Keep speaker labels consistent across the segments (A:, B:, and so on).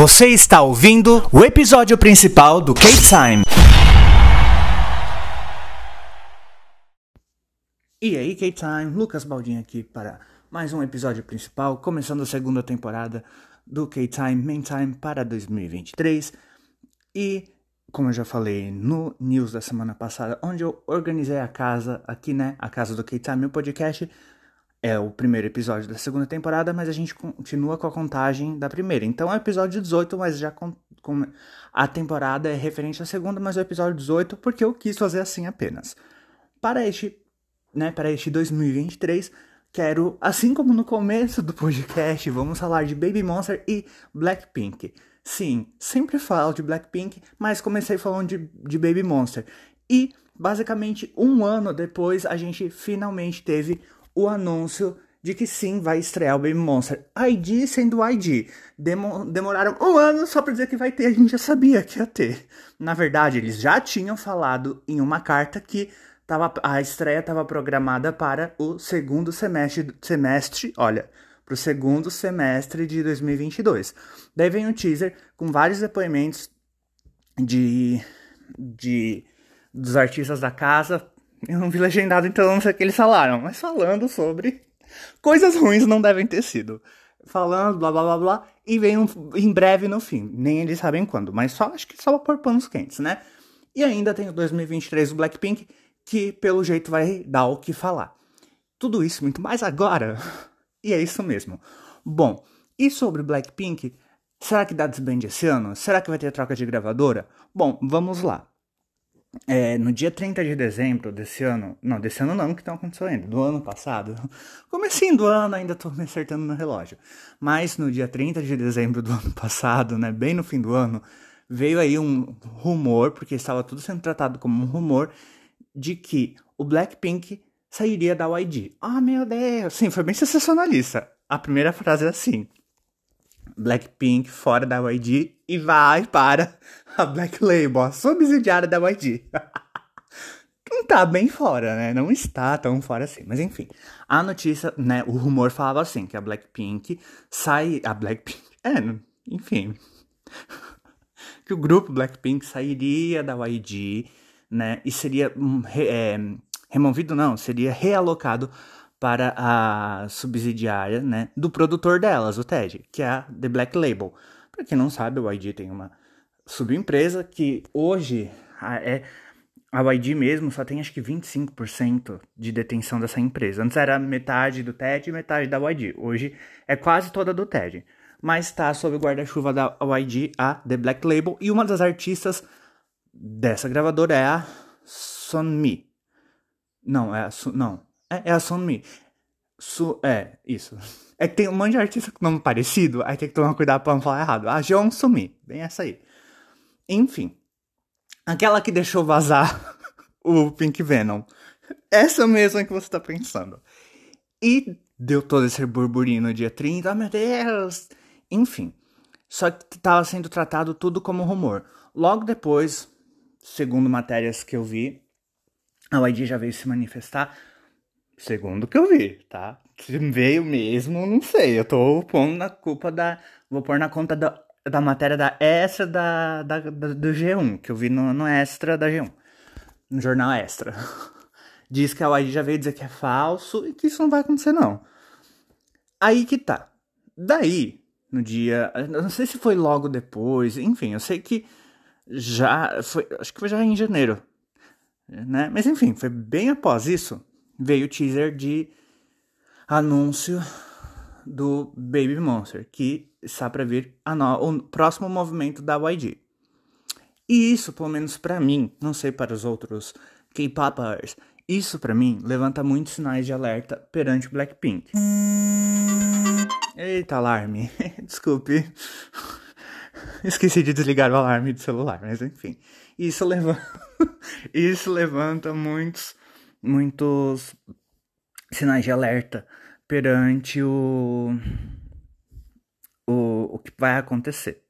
A: Você está ouvindo o episódio principal do K-Time. E aí, K-Time, Lucas Baldin aqui para mais um episódio principal, começando a segunda temporada do K-Time Main Time para 2023. E, como eu já falei no news da semana passada, onde eu organizei a casa aqui, né, a casa do K-Time, o podcast, é o primeiro episódio da segunda temporada, mas a gente continua com a contagem da primeira. Então é o episódio 18, mas já com, com, a temporada é referente à segunda, mas é o episódio 18 porque eu quis fazer assim apenas. Para este, né, para este 2023, quero, assim como no começo do podcast, vamos falar de Baby Monster e Blackpink. Sim, sempre falo de Blackpink, mas comecei falando de, de Baby Monster. E basicamente um ano depois a gente finalmente teve o anúncio de que sim, vai estrear o Baby Monster. ID sendo ID. Demo demoraram um ano só pra dizer que vai ter, a gente já sabia que ia ter. Na verdade, eles já tinham falado em uma carta que tava, a estreia estava programada para o segundo semestre, semestre olha, para o segundo semestre de 2022. Daí vem um teaser com vários depoimentos de, de dos artistas da casa eu não vi legendado, então não sei o que eles falaram. Mas falando sobre coisas ruins não devem ter sido. Falando, blá blá blá blá. E vem um, em breve no fim. Nem eles sabem quando. Mas só acho que só por panos quentes, né? E ainda tem o 2023 do Blackpink, que pelo jeito vai dar o que falar. Tudo isso, muito mais agora. E é isso mesmo. Bom, e sobre Blackpink? Será que dá desband esse ano? Será que vai ter troca de gravadora? Bom, vamos lá. É, no dia 30 de dezembro desse ano, não, desse ano não, que tá acontecendo ainda, do ano passado, comecinho do ano, ainda tô me acertando no relógio, mas no dia 30 de dezembro do ano passado, né, bem no fim do ano, veio aí um rumor, porque estava tudo sendo tratado como um rumor, de que o Blackpink sairia da YG. Ah, oh, meu Deus! Sim, foi bem sensacionalista. A primeira frase é assim: Blackpink fora da YG e vai para a Black Label, a subsidiária da YG. não tá bem fora, né? Não está tão fora assim. Mas enfim, a notícia, né? O rumor falava assim: que a Blackpink sai. A Blackpink. É, enfim. que o grupo Blackpink sairia da YG, né? E seria hum, é, removido, não, seria realocado para a subsidiária, né, do produtor delas, o TED, que é a The Black Label. Para quem não sabe, o YG tem uma subempresa que hoje é a YG mesmo só tem acho que 25% de detenção dessa empresa. Antes era metade do TED e metade da YG. Hoje é quase toda do TED. Mas está sob o guarda-chuva da YG, a The Black Label. E uma das artistas dessa gravadora é a Sonmi. Não, é a... Não, é, é a Sunmi. Su, é, isso. É que tem um monte de artista com nome parecido, aí tem que tomar cuidado pra não falar errado. A Jeon Sumi, bem essa aí. Enfim. Aquela que deixou vazar o Pink Venom. Essa mesma que você tá pensando. E deu todo esse burburinho no dia 30, oh, meu Deus! Enfim. Só que tava sendo tratado tudo como rumor. Logo depois, segundo matérias que eu vi, a YG já veio se manifestar Segundo que eu vi, tá? Se veio mesmo, não sei. Eu tô pondo na culpa da. Vou pôr na conta da, da matéria da extra da, da, da, do G1, que eu vi no, no extra da G1. No jornal extra. Diz que a YG já veio dizer que é falso e que isso não vai acontecer, não. Aí que tá. Daí, no dia. Não sei se foi logo depois, enfim, eu sei que já. Foi, acho que foi já em janeiro. Né? Mas enfim, foi bem após isso veio o teaser de anúncio do Baby Monster, que está para vir o próximo movimento da YG. E isso, pelo menos para mim, não sei para os outros K-popers, isso para mim levanta muitos sinais de alerta perante Blackpink. Eita, alarme. Desculpe. Esqueci de desligar o alarme do celular, mas enfim. Isso levanta, isso levanta muitos muitos sinais de alerta perante o, o, o que vai acontecer.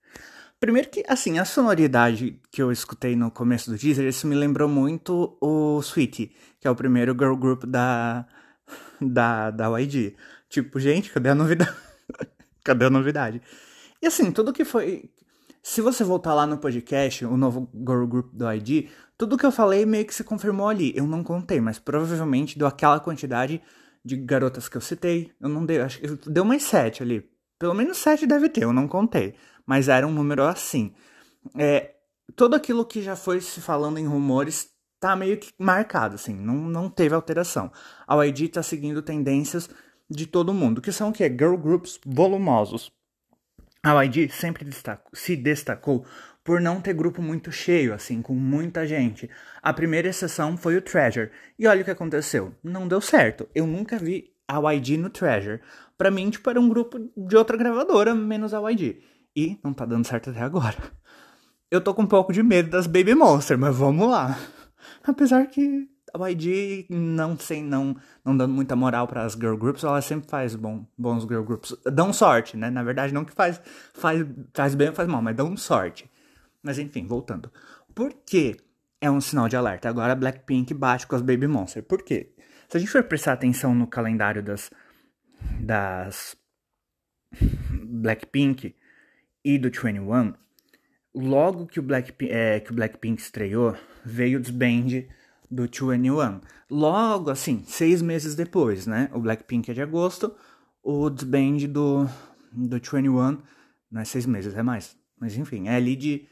A: Primeiro que, assim, a sonoridade que eu escutei no começo do teaser, isso me lembrou muito o Sweetie, que é o primeiro girl group da, da, da YG. Tipo, gente, cadê a novidade? cadê a novidade? E assim, tudo que foi. Se você voltar lá no podcast, o novo Girl Group do ID, tudo que eu falei meio que se confirmou ali. Eu não contei, mas provavelmente deu aquela quantidade de garotas que eu citei. Eu não dei, acho que deu mais sete ali. Pelo menos sete deve ter, eu não contei. Mas era um número assim. É, tudo aquilo que já foi se falando em rumores tá meio que marcado, assim, não, não teve alteração. A YG tá seguindo tendências de todo mundo, que são o quê? Girl groups volumosos. A YG sempre se destacou por não ter grupo muito cheio, assim, com muita gente. A primeira exceção foi o Treasure. E olha o que aconteceu. Não deu certo. Eu nunca vi a YG no Treasure. Pra mim, tipo, era um grupo de outra gravadora, menos a YG. E não tá dando certo até agora. Eu tô com um pouco de medo das Baby Monster, mas vamos lá. Apesar que a YG não sei, não, não dando muita moral para as girl groups, ela sempre faz bom, bons girl groups. Dão sorte, né? Na verdade, não que faz, faz, faz bem ou faz mal, mas dão sorte. Mas enfim, voltando. Por que é um sinal de alerta? Agora Blackpink bate com as Baby Monster. Por quê? Se a gente for prestar atenção no calendário das, das Blackpink e do 21, logo que o, Black, é, que o Blackpink estreou, veio o desband do 21. Logo, assim, seis meses depois, né? O Blackpink é de agosto, o desband do, do 21 não é seis meses, é mais. Mas enfim, é ali de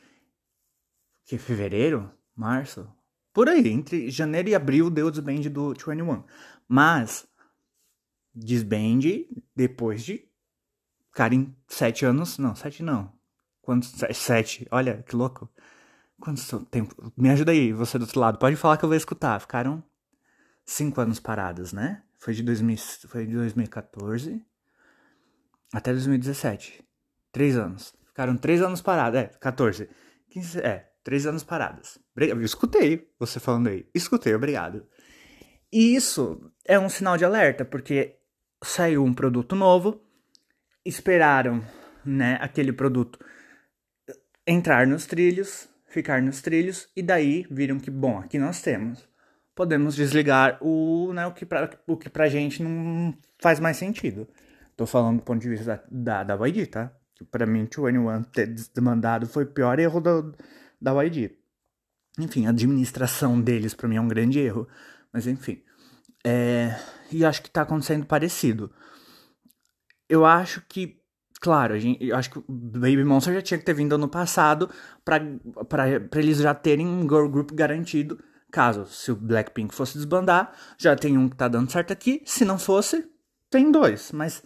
A: que fevereiro, março, por aí, entre janeiro e abril deu o desband do 21. Mas desband depois de ficarem sete anos, não, sete não. Quantos? Sete, olha que louco. Quantos tempo? Me ajuda aí, você do outro lado. Pode falar que eu vou escutar. Ficaram cinco anos parados, né? Foi de, 2000, foi de 2014 até 2017. Três anos. Ficaram três anos parados. É, 14. 15, é, Três anos paradas. Eu escutei você falando aí. Escutei, obrigado. E isso é um sinal de alerta, porque saiu um produto novo, esperaram, né, aquele produto entrar nos trilhos, ficar nos trilhos, e daí viram que, bom, aqui nós temos. Podemos desligar o, né, o, que pra, o que pra gente não faz mais sentido. Tô falando do ponto de vista da, da, da YG, tá? Pra mim, o 21 ter demandado foi o pior erro do, da YG. Enfim, a administração deles para mim é um grande erro. Mas enfim. É... E acho que tá acontecendo parecido. Eu acho que, claro, a gente, eu acho que Baby Monster já tinha que ter vindo ano passado para eles já terem um girl group garantido. Caso, se o Blackpink fosse desbandar, já tem um que tá dando certo aqui. Se não fosse, tem dois. Mas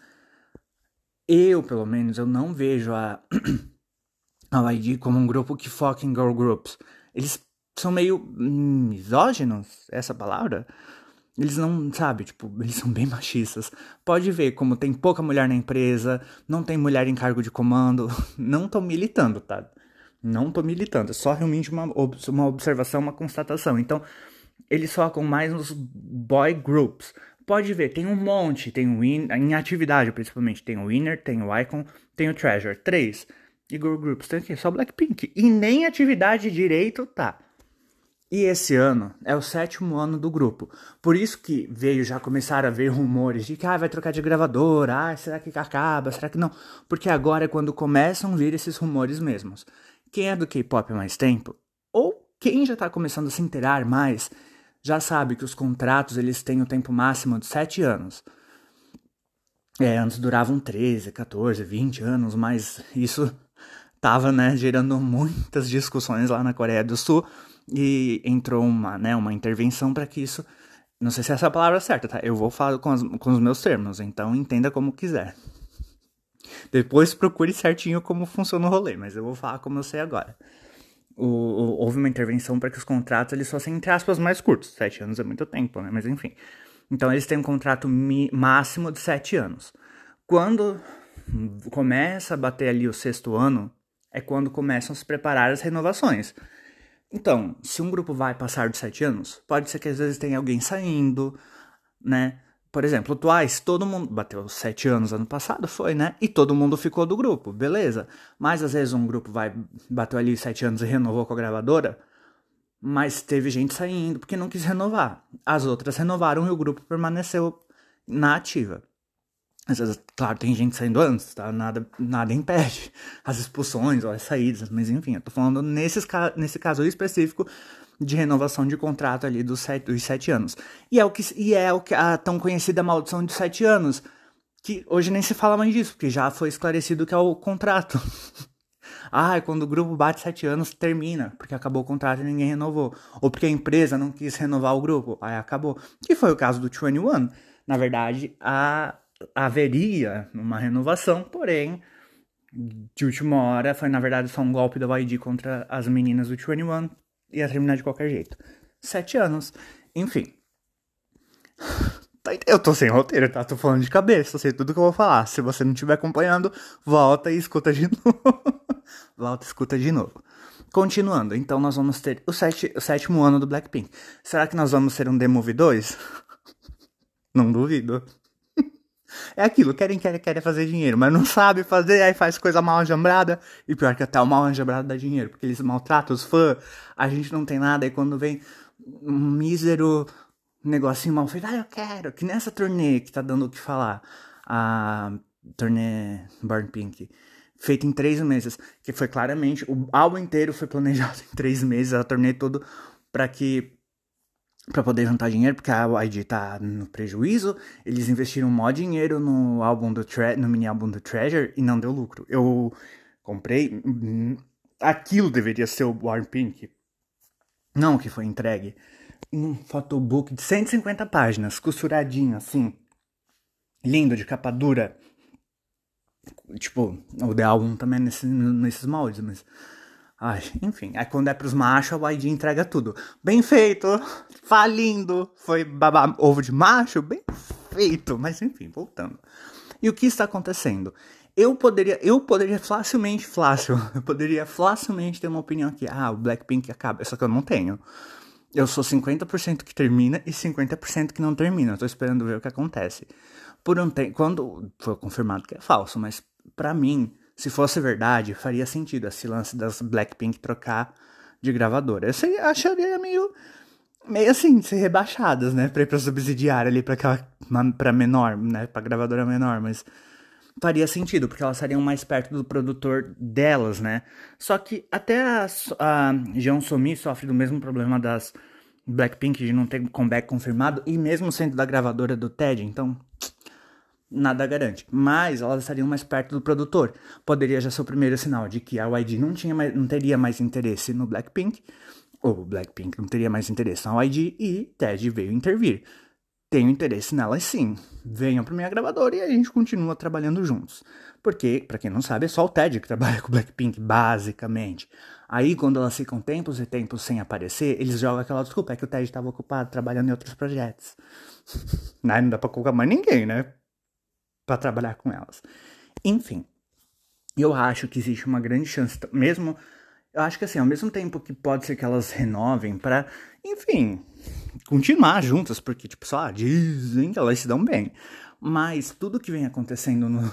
A: eu, pelo menos, eu não vejo a a YG como um grupo que foca em girl groups. Eles são meio misóginos, essa palavra? Eles não, sabe, tipo, eles são bem machistas. Pode ver como tem pouca mulher na empresa, não tem mulher em cargo de comando. Não tô militando, tá? Não tô militando, é só realmente uma, uma observação, uma constatação. Então, eles focam mais nos boy groups. Pode ver, tem um monte, tem o win, em atividade principalmente, tem o Winner, tem o Icon, tem o Treasure. Três e girl groups. Tem aqui, só Blackpink. E nem atividade direito tá. E esse ano é o sétimo ano do grupo. Por isso que veio já começar a ver rumores de que ah, vai trocar de gravadora, ah, será que acaba, será que não? Porque agora é quando começam a vir esses rumores mesmos. Quem é do K-pop há mais tempo, ou quem já está começando a se inteirar mais, já sabe que os contratos eles têm o tempo máximo de 7 anos. É, antes duravam 13, 14, 20 anos, mas isso tava, né, gerando muitas discussões lá na Coreia do Sul e entrou uma, né, uma intervenção para que isso, não sei se essa é a palavra certa, tá? Eu vou falar com, as, com os meus termos, então entenda como quiser. Depois procure certinho como funciona o rolê, mas eu vou falar como eu sei agora. O, o, houve uma intervenção para que os contratos eles fossem, entre aspas, mais curtos. Sete anos é muito tempo, né? Mas enfim. Então eles têm um contrato máximo de sete anos. Quando começa a bater ali o sexto ano, é quando começam a se preparar as renovações. Então, se um grupo vai passar de sete anos, pode ser que às vezes tenha alguém saindo, né? Por exemplo, o Twice, todo mundo bateu sete anos ano passado, foi, né? E todo mundo ficou do grupo, beleza. Mas às vezes um grupo vai bateu ali sete anos e renovou com a gravadora, mas teve gente saindo porque não quis renovar. As outras renovaram e o grupo permaneceu na ativa. Às vezes, claro, tem gente saindo antes, tá? Nada, nada impede as expulsões ou as saídas, mas enfim, eu tô falando nesses, nesse caso específico de renovação de contrato ali dos sete, dos sete anos. E é o que, e é o que a tão conhecida maldição de sete anos, que hoje nem se fala mais disso, porque já foi esclarecido que é o contrato. ah, quando o grupo bate sete anos, termina, porque acabou o contrato e ninguém renovou. Ou porque a empresa não quis renovar o grupo, aí acabou. Que foi o caso do 21. Na verdade, a haveria uma renovação, porém, de última hora, foi na verdade só um golpe da YG contra as meninas do 21, ia terminar de qualquer jeito. Sete anos, enfim. Tá eu tô sem roteiro, tá? Tô falando de cabeça, sei tudo que eu vou falar. Se você não estiver acompanhando, volta e escuta de novo. volta e escuta de novo. Continuando, então nós vamos ter o, sete, o sétimo ano do Blackpink. Será que nós vamos ter um The Movie 2? não duvido. É aquilo, querem, querem, querem fazer dinheiro, mas não sabe fazer, aí faz coisa mal enjambrada. E pior que até o mal enjambrado dá dinheiro, porque eles maltratam os fãs, a gente não tem nada, e quando vem um mísero negocinho mal feito, ah, eu quero, que nessa turnê que tá dando o que falar, a turnê Burn Pink, feita em três meses, que foi claramente, o álbum inteiro foi planejado em três meses, a turnê todo, para que para poder juntar dinheiro, porque a YG tá no prejuízo. Eles investiram mó dinheiro no álbum do Tre no mini álbum do Treasure e não deu lucro. Eu comprei. Hum, aquilo deveria ser o Warm Pink. Não que foi entregue. Um photobook de 150 páginas, costuradinho assim. Lindo, de capa dura. Tipo, o The Album também é nesse, nesses moldes, mas Ai, enfim, aí quando é pros machos, a YG entrega tudo. Bem feito, falindo, foi babá ovo de macho, bem feito. Mas enfim, voltando. E o que está acontecendo? Eu poderia, eu poderia facilmente, fácil, eu poderia facilmente ter uma opinião aqui. Ah, o Blackpink acaba, só que eu não tenho. Eu sou 50% que termina e 50% que não termina. Eu tô esperando ver o que acontece. Por um tempo, quando foi confirmado que é falso, mas para mim, se fosse verdade, faria sentido esse lance das Blackpink trocar de gravadora. Eu sei, acharia meio. meio assim, ser rebaixadas, né? Pra ir pra subsidiária ali, pra, aquela, pra menor, né? Pra gravadora menor, mas faria sentido, porque elas estariam mais perto do produtor delas, né? Só que até a, a Jeon Somi sofre do mesmo problema das Blackpink de não ter comeback confirmado, e mesmo sendo da gravadora do Ted, então nada garante. Mas elas estariam mais perto do produtor. Poderia já ser o primeiro sinal de que a YG não, tinha mais, não teria mais interesse no Blackpink, ou Blackpink não teria mais interesse na YG, e Ted veio intervir. Tenho interesse nelas sim. Venham para minha gravadora e a gente continua trabalhando juntos. Porque, para quem não sabe, é só o Ted que trabalha com Blackpink, basicamente. Aí, quando elas ficam tempos e tempos sem aparecer, eles jogam aquela desculpa, é que o Ted estava ocupado trabalhando em outros projetos. não dá pra colocar mais ninguém, né? Para trabalhar com elas. Enfim, eu acho que existe uma grande chance, mesmo eu acho que assim, ao mesmo tempo que pode ser que elas renovem para, enfim, continuar juntas, porque tipo, só dizem que elas se dão bem. Mas tudo que vem acontecendo no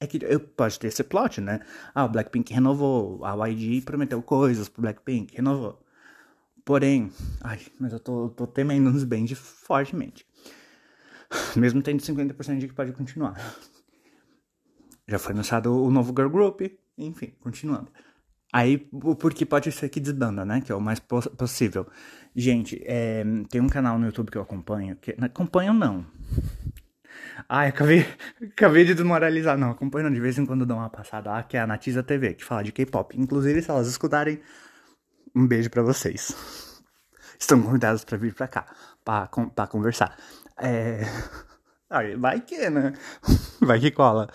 A: é que eu pode ter esse plot, né? Ah, o Blackpink renovou, a YG prometeu coisas pro Blackpink, renovou. Porém, ai, mas eu tô, tô temendo nos bens fortemente. Mesmo tendo 50% de que pode continuar. Já foi anunciado o novo Girl Group, enfim, continuando. Aí, porque pode ser que desbanda, né? Que é o mais poss possível. Gente, é, tem um canal no YouTube que eu acompanho. Que, acompanho não. Ai, acabei, acabei de desmoralizar. Não, acompanho de vez em quando dou uma passada lá, que é a Natiza TV, que fala de K-pop. Inclusive, se elas escutarem, um beijo para vocês. Estão convidados para vir para cá, para conversar. É. Vai que, né? Vai que cola.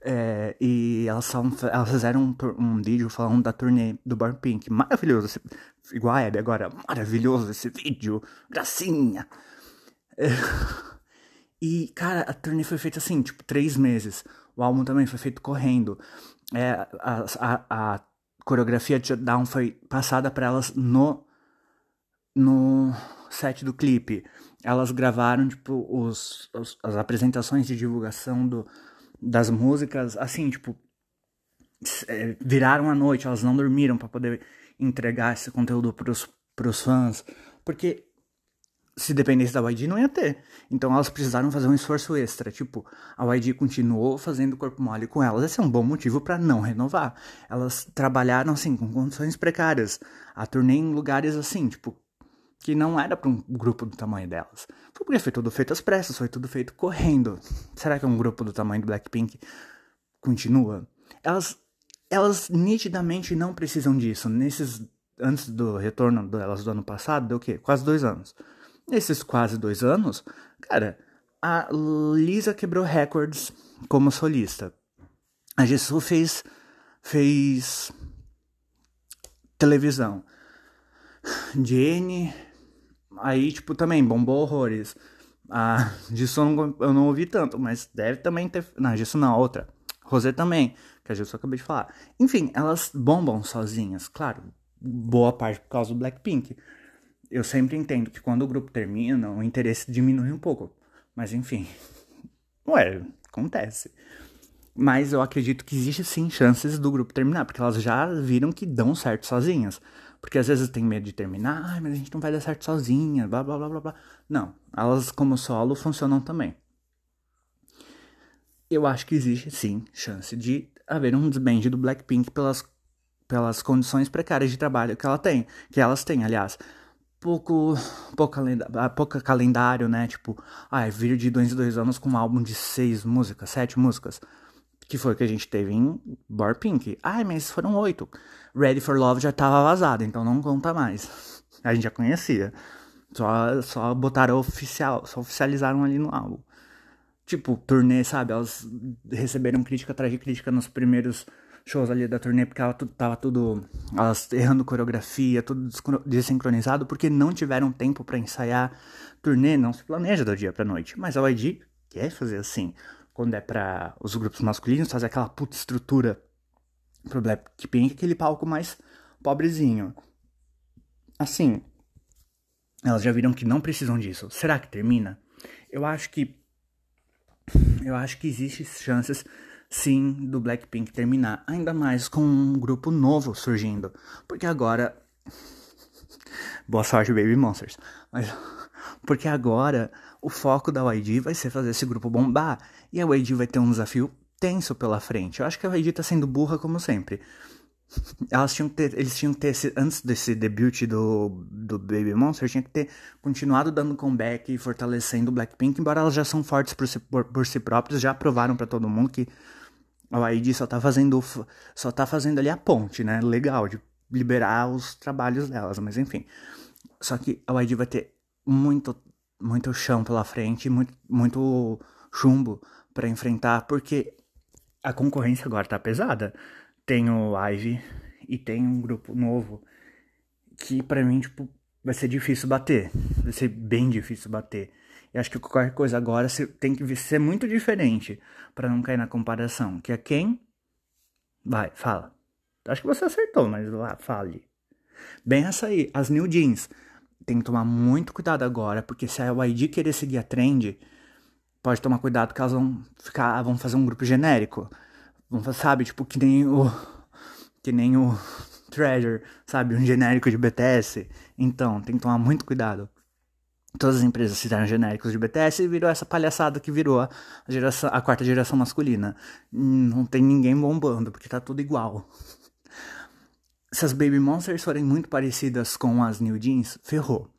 A: É, e elas, elas fizeram um, um, vídeo falando da turnê do Bar Pink. Maravilhoso. Esse, igual a Abby agora. Maravilhoso esse vídeo. Gracinha. É, e, cara, a turnê foi feita assim, tipo, três meses. O álbum também foi feito correndo. É, a, a, a coreografia de Down foi passada para elas no, no set do clipe elas gravaram, tipo, os, os, as apresentações de divulgação do, das músicas, assim, tipo, é, viraram a noite, elas não dormiram para poder entregar esse conteúdo pros, pros fãs, porque se dependesse da YG, não ia ter. Então elas precisaram fazer um esforço extra. Tipo, a YG continuou fazendo corpo mole com elas. Esse é um bom motivo para não renovar. Elas trabalharam, assim, com condições precárias. A turnê em lugares assim, tipo, que não era para um grupo do tamanho delas. Porque foi tudo feito às pressas, foi tudo feito correndo. Será que um grupo do tamanho do Blackpink continua? Elas, elas nitidamente não precisam disso. Nesses antes do retorno delas do ano passado, deu o quê? Quase dois anos. Nesses quase dois anos, cara, a Lisa quebrou recordes como solista. A Jessu fez, fez televisão. Jenny, aí, tipo, também bombou horrores. A Jessu eu não ouvi tanto, mas deve também ter. Não, Jessu não, outra. Rosé também, que a Jessu acabei de falar. Enfim, elas bombam sozinhas, claro. Boa parte por causa do Blackpink eu sempre entendo que quando o grupo termina, o interesse diminui um pouco. Mas enfim, ué, acontece. Mas eu acredito que existe sim chances do grupo terminar, porque elas já viram que dão certo sozinhas. Porque às vezes tem medo de terminar, ai, mas a gente não vai dar certo sozinha, blá blá blá blá blá. Não, elas como solo funcionam também. Eu acho que existe sim chance de haver um desband do Blackpink pelas, pelas condições precárias de trabalho que ela tem, que elas têm, aliás pouco, pouco, calenda, pouco calendário, né? Tipo, ai, vir de dois em dois anos com um álbum de seis músicas, sete músicas. Que foi o que a gente teve em Bar Pink. Ai, mas foram oito. Ready for Love já tava vazado, então não conta mais. A gente já conhecia. Só, só botaram oficial, só oficializaram ali no álbum. Tipo, turnê, sabe? Elas receberam crítica atrás de crítica nos primeiros shows ali da turnê, porque ela tava tudo. Elas errando coreografia, tudo desincronizado, porque não tiveram tempo para ensaiar. Turnê não se planeja do dia pra noite. Mas a YG quer fazer assim. Quando é para os grupos masculinos, fazer aquela puta estrutura pro Blackpink, aquele palco mais pobrezinho. Assim, elas já viram que não precisam disso. Será que termina? Eu acho que. Eu acho que existe chances sim do Blackpink terminar, ainda mais com um grupo novo surgindo, porque agora boa sorte Baby Monsters, mas porque agora o foco da YG vai ser fazer esse grupo bombar e a YG vai ter um desafio tenso pela frente. Eu acho que a YG tá sendo burra como sempre. Elas tinham que ter, eles tinham que ter, antes desse debut do, do Baby Monster, tinha que ter continuado dando comeback e fortalecendo o Blackpink, embora elas já são fortes por si, por, por si próprios, já provaram para todo mundo que a YG só tá fazendo só tá fazendo ali a ponte, né? Legal de liberar os trabalhos delas, mas enfim. Só que a YG vai ter muito muito chão pela frente, muito muito chumbo para enfrentar, porque a concorrência agora tá pesada. Tem o Ivy e tem um grupo novo que para mim tipo vai ser difícil bater, vai ser bem difícil bater. Eu acho que qualquer coisa agora tem que ser muito diferente para não cair na comparação. Que é quem? Vai, fala. Acho que você acertou, mas lá, fale. Bem essa aí, as New Jeans. Tem que tomar muito cuidado agora, porque se a YG querer seguir a trend, pode tomar cuidado que elas vão ficar, vão fazer um grupo genérico. Vão, sabe, tipo, que nem o que nem o Treasure, sabe, um genérico de BTS. Então, tem que tomar muito cuidado todas as empresas fizeram genéricos de BTS e virou essa palhaçada que virou a, geração, a quarta geração masculina. Não tem ninguém bombando, porque tá tudo igual. Se as Baby Monsters forem muito parecidas com as New Jeans, ferrou.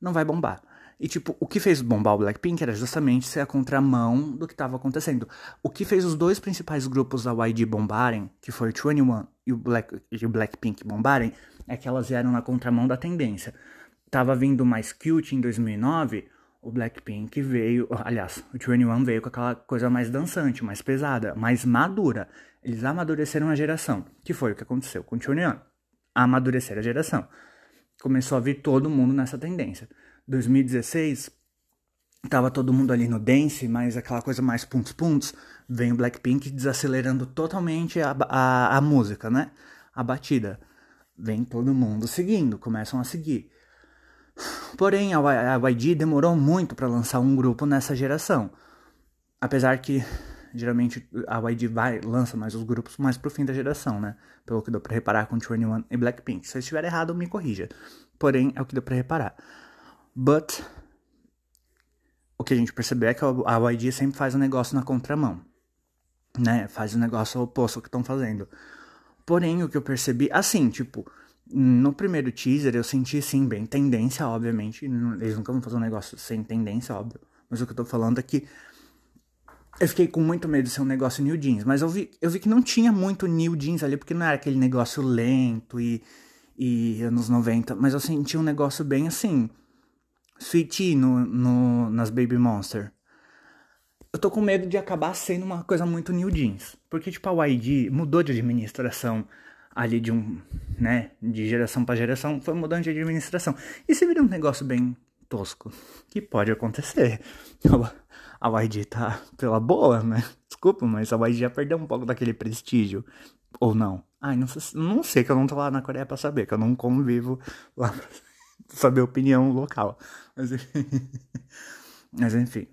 A: Não vai bombar. E, tipo, o que fez bombar o Blackpink era justamente ser a contramão do que estava acontecendo. O que fez os dois principais grupos da YG bombarem, que foi o 21 e o, Black, e o Blackpink bombarem, é que elas vieram na contramão da tendência tava vindo mais cute em 2009, o Blackpink veio, aliás, o 21 veio com aquela coisa mais dançante, mais pesada, mais madura. Eles amadureceram a geração, que foi o que aconteceu com o 21. Amadurecer a geração. Começou a vir todo mundo nessa tendência. 2016, tava todo mundo ali no dance, mas aquela coisa mais puntos puntos, vem o Blackpink desacelerando totalmente a, a, a música, né? A batida. Vem todo mundo seguindo, começam a seguir. Porém, a YG demorou muito para lançar um grupo nessa geração. Apesar que geralmente a YG vai lança mais os grupos mais pro fim da geração, né? Pelo que deu para reparar com 21 e Blackpink. Se eu estiver errado, me corrija. Porém, é o que deu para reparar. But o que a gente percebeu é que a YG sempre faz um negócio na contramão, né? Faz o um negócio oposto ao que estão fazendo. Porém, o que eu percebi, assim, tipo, no primeiro teaser eu senti, sim, bem tendência, obviamente. Eles nunca vão fazer um negócio sem tendência, óbvio. Mas o que eu tô falando é que eu fiquei com muito medo de ser um negócio New Jeans. Mas eu vi, eu vi que não tinha muito New Jeans ali, porque não era aquele negócio lento e, e anos 90. Mas eu senti um negócio bem assim. Sweetie no, no, nas Baby Monster. Eu tô com medo de acabar sendo uma coisa muito New Jeans. Porque, tipo, a YG mudou de administração ali de um, né, de geração para geração, foi mudando de administração. E se vira um negócio bem tosco, que pode acontecer. A YG tá pela boa, né? Desculpa, mas a YG já perdeu um pouco daquele prestígio. Ou não? Ai, não sei, não sei que eu não tô lá na Coreia pra saber, que eu não convivo lá pra saber a opinião local. Mas enfim. Mas enfim.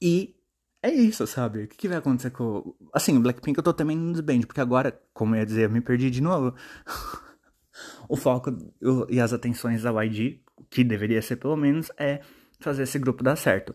A: E é isso, sabe? O que, que, vai acontecer com. Assim, o Blackpink eu tô também no desband, porque agora, como eu ia dizer, eu me perdi de novo. o foco e as atenções da YG, que deveria ser pelo menos, é fazer esse grupo dar certo.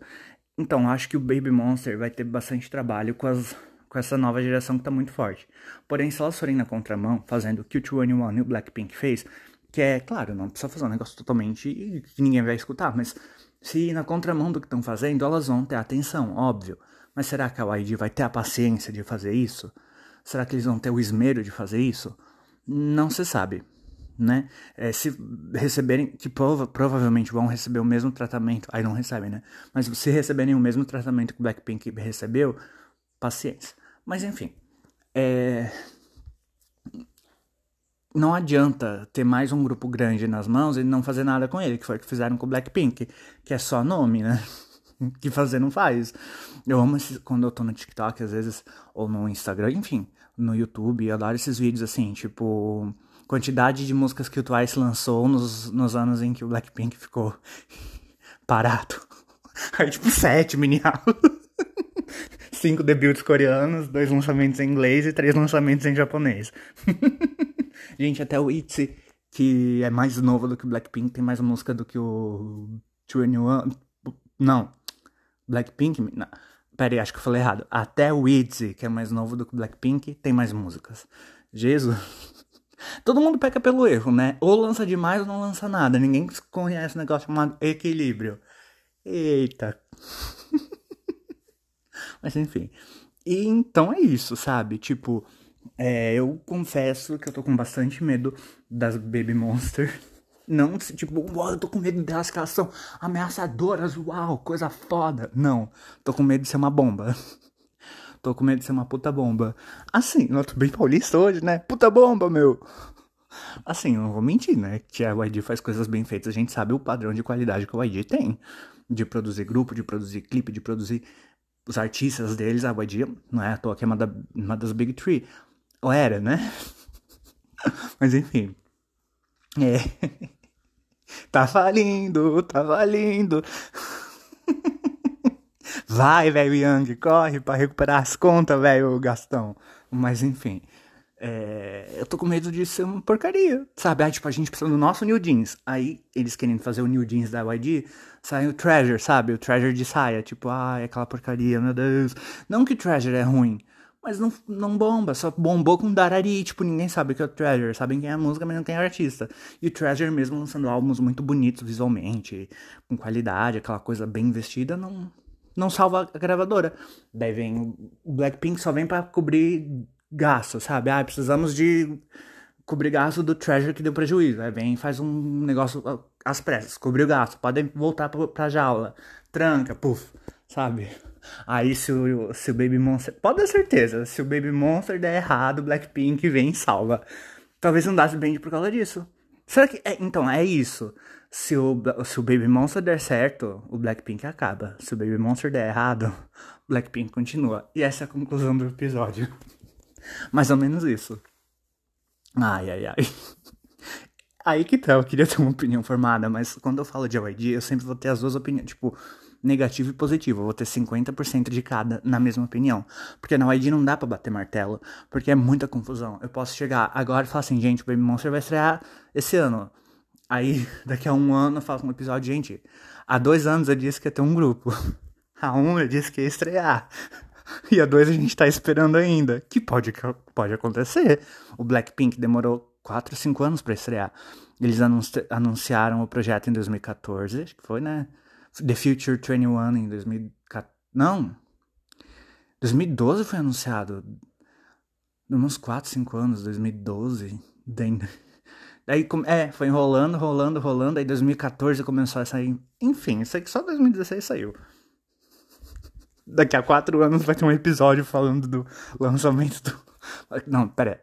A: Então, acho que o Baby Monster vai ter bastante trabalho com, as, com essa nova geração que tá muito forte. Porém, se elas forem na contramão, fazendo o que o 2NE1 e o Blackpink fez, que é, claro, não precisa fazer um negócio totalmente que ninguém vai escutar, mas se na contramão do que estão fazendo, elas vão ter atenção, óbvio. Mas será que a YG vai ter a paciência de fazer isso? Será que eles vão ter o esmero de fazer isso? Não se sabe, né? É, se receberem, que prova, provavelmente vão receber o mesmo tratamento, aí não recebem, né? Mas se receberem o mesmo tratamento que o Blackpink recebeu, paciência. Mas enfim, é... não adianta ter mais um grupo grande nas mãos e não fazer nada com ele, que foi o que fizeram com o Blackpink, que é só nome, né? que fazer não faz. Eu amo quando eu tô no TikTok, às vezes, ou no Instagram, enfim, no YouTube, eu adoro esses vídeos assim, tipo, quantidade de músicas que o Twice lançou nos, nos anos em que o Blackpink ficou parado. Aí, tipo, sete mini Cinco debuts coreanos, dois lançamentos em inglês e três lançamentos em japonês. Gente, até o ITZY, que é mais novo do que o Blackpink, tem mais música do que o 21. Não, Blackpink. Não. Pera aí, acho que eu falei errado. Até o ITZY, que é mais novo do que o Blackpink, tem mais músicas. Jesus. Todo mundo peca pelo erro, né? Ou lança demais ou não lança nada. Ninguém conhece um negócio chamado equilíbrio. Eita. Mas enfim. E então é isso, sabe? Tipo, é, eu confesso que eu tô com bastante medo das Baby Monster. Não, tipo, uau, eu tô com medo delas que elas são ameaçadoras, uau, coisa foda. Não, tô com medo de ser uma bomba. tô com medo de ser uma puta bomba. Assim, eu tô bem paulista hoje, né? Puta bomba, meu. Assim, não vou mentir, né? Que a YG faz coisas bem feitas, a gente sabe o padrão de qualidade que a YG tem. De produzir grupo, de produzir clipe, de produzir os artistas deles, a YG não é à toa que é uma, da, uma das Big Three. Ou era, né? Mas enfim. É. Tá falindo, tá falindo. Vai, velho Yang, corre pra recuperar as contas, velho Gastão. Mas enfim. É, eu tô com medo de ser uma porcaria, sabe? Aí, tipo, a gente precisa do nosso New Jeans. Aí, eles querendo fazer o New Jeans da YG, sai o Treasure, sabe? O Treasure de saia. Tipo, ai, aquela porcaria, meu Deus. Não que Treasure é ruim, mas não, não bomba, só bombou com Darari, tipo, ninguém sabe o que é o Treasure, sabem quem é a música, mas não quem é o artista. E o Treasure mesmo lançando álbuns muito bonitos visualmente, com qualidade, aquela coisa bem investida, não, não salva a gravadora. Daí vem Blackpink só vem para cobrir gasto, sabe? Ah, precisamos de cobrir gasto do Treasure que deu prejuízo. Aí vem faz um negócio às pressas, cobriu gasto, podem voltar pra, jaula, tranca, puf, sabe? Aí se o, se o Baby Monster. Pode ter certeza, se o Baby Monster der errado, Blackpink vem e salva. Talvez não dasse bem por causa disso. Será que. É, então, é isso. Se o, se o Baby Monster der certo, o Blackpink acaba. Se o Baby Monster der errado, Blackpink continua. E essa é a conclusão do episódio. Mais ou menos isso. Ai, ai, ai. Aí que tá, eu queria ter uma opinião formada, mas quando eu falo de YG, eu sempre vou ter as duas opiniões. Tipo, negativo e positivo. Eu vou ter 50% de cada na mesma opinião. Porque na YG não dá para bater martelo, porque é muita confusão. Eu posso chegar agora e falar assim, gente, o Baby Monster vai estrear esse ano. Aí, daqui a um ano, eu faço um episódio, gente, Há dois anos eu disse que ia ter um grupo. Há um eu disse que ia estrear. E há dois a gente tá esperando ainda. Que pode, pode acontecer. O Blackpink demorou 4, 5 anos para estrear. Eles anunciaram o projeto em 2014, acho que foi, né? The Future 21 em 2014. Não! 2012 foi anunciado. Uns 4, 5 anos, 2012. Daí, daí é, foi enrolando, rolando, rolando. Aí 2014 começou a sair. Enfim, isso aqui só 2016 saiu. Daqui a 4 anos vai ter um episódio falando do lançamento do. Não, pera.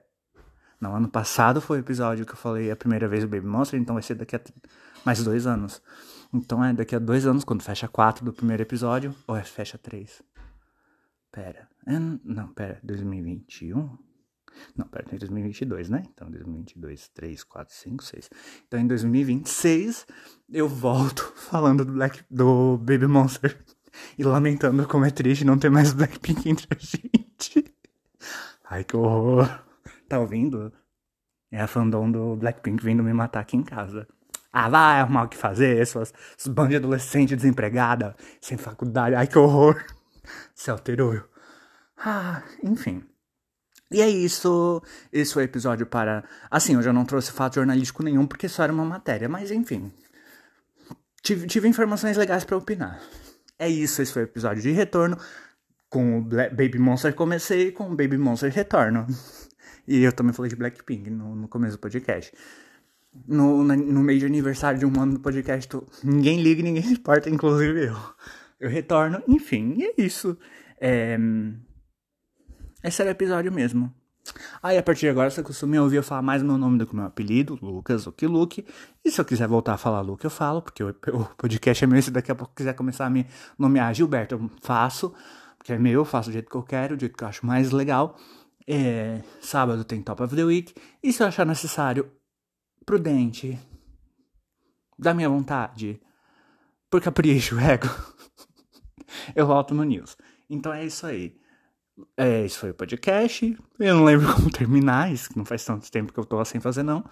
A: Não, ano passado foi o episódio que eu falei a primeira vez do Baby Monster, então vai ser daqui a mais dois anos. Então é daqui a dois anos, quando fecha quatro do primeiro episódio, ou é fecha três? Pera. É, não, pera. 2021? Não, pera, tem 2022, né? Então, 2022, 3, 4, 5, 6. Então, em 2026, eu volto falando do, Black, do Baby Monster e lamentando como é triste não ter mais Blackpink entre a gente. Ai, que horror. Tá ouvindo? É a fandom do Blackpink vindo me matar aqui em casa. Ah, vai arrumar o que fazer, suas, suas bandas de adolescente desempregada, sem faculdade. Ai, que horror. Se alterou. Ah, enfim. E é isso. Esse foi o episódio para. Assim, eu já não trouxe fato jornalístico nenhum porque só era uma matéria, mas enfim. Tive, tive informações legais para opinar. É isso, esse foi o episódio de retorno. Com o Baby Monster comecei, com o Baby Monster retorno. E eu também falei de Blackpink no, no começo do podcast no, no meio de aniversário de um ano do podcast, ninguém liga, ninguém se importa, inclusive eu. Eu retorno, enfim, e é isso. É... Esse era o episódio mesmo. Aí, a partir de agora, você costuma ouvir eu falar mais meu nome do que meu apelido, Lucas, o que Luke. E se eu quiser voltar a falar Luke, eu falo, porque o, o podcast é meu. Se daqui a pouco quiser começar a me nomear Gilberto, eu faço, porque é meu, eu faço do jeito que eu quero, do jeito que eu acho mais legal. É, sábado tem Top of the Week. E se eu achar necessário, prudente, da minha vontade, por capricho, ego, eu volto no news. Então é isso aí. É, esse foi o podcast. Eu não lembro como terminar, isso que não faz tanto tempo que eu tô sem fazer, não.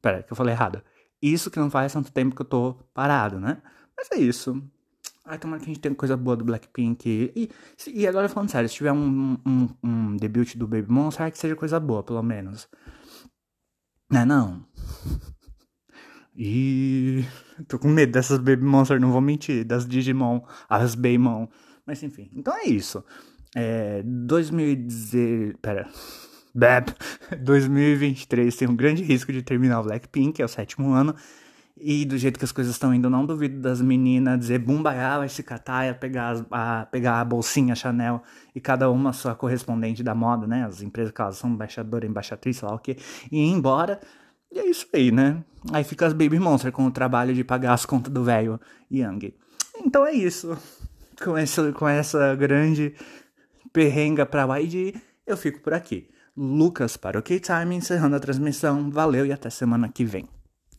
A: Pera, que eu falei errado. Isso que não faz tanto tempo que eu tô parado, né? Mas é isso. Ai, tomara que a gente tenha coisa boa do Blackpink. E, e agora falando sério, se tiver um, um, um debut do Baby Monster, que seja coisa boa, pelo menos. Não é não? E tô com medo dessas Baby Monster, não vou mentir, das Digimon, as Baymon. Mas enfim, então é isso. É, 2010, pera. Beb, 2023 tem um grande risco de terminar o Blackpink, é o sétimo ano. E do jeito que as coisas estão indo, não duvido das meninas dizer bumbaiá, vai se catar, pegar, a, pegar a bolsinha Chanel e cada uma sua correspondente da moda, né? As empresas que elas são embaixadora, embaixatriz, sei lá o que, e ir embora. E é isso aí, né? Aí fica as Baby Monster com o trabalho de pagar as contas do velho Yang. Então é isso. Com essa, com essa grande perrenga pra YG, eu fico por aqui. Lucas para o K-Time, encerrando a transmissão. Valeu e até semana que vem.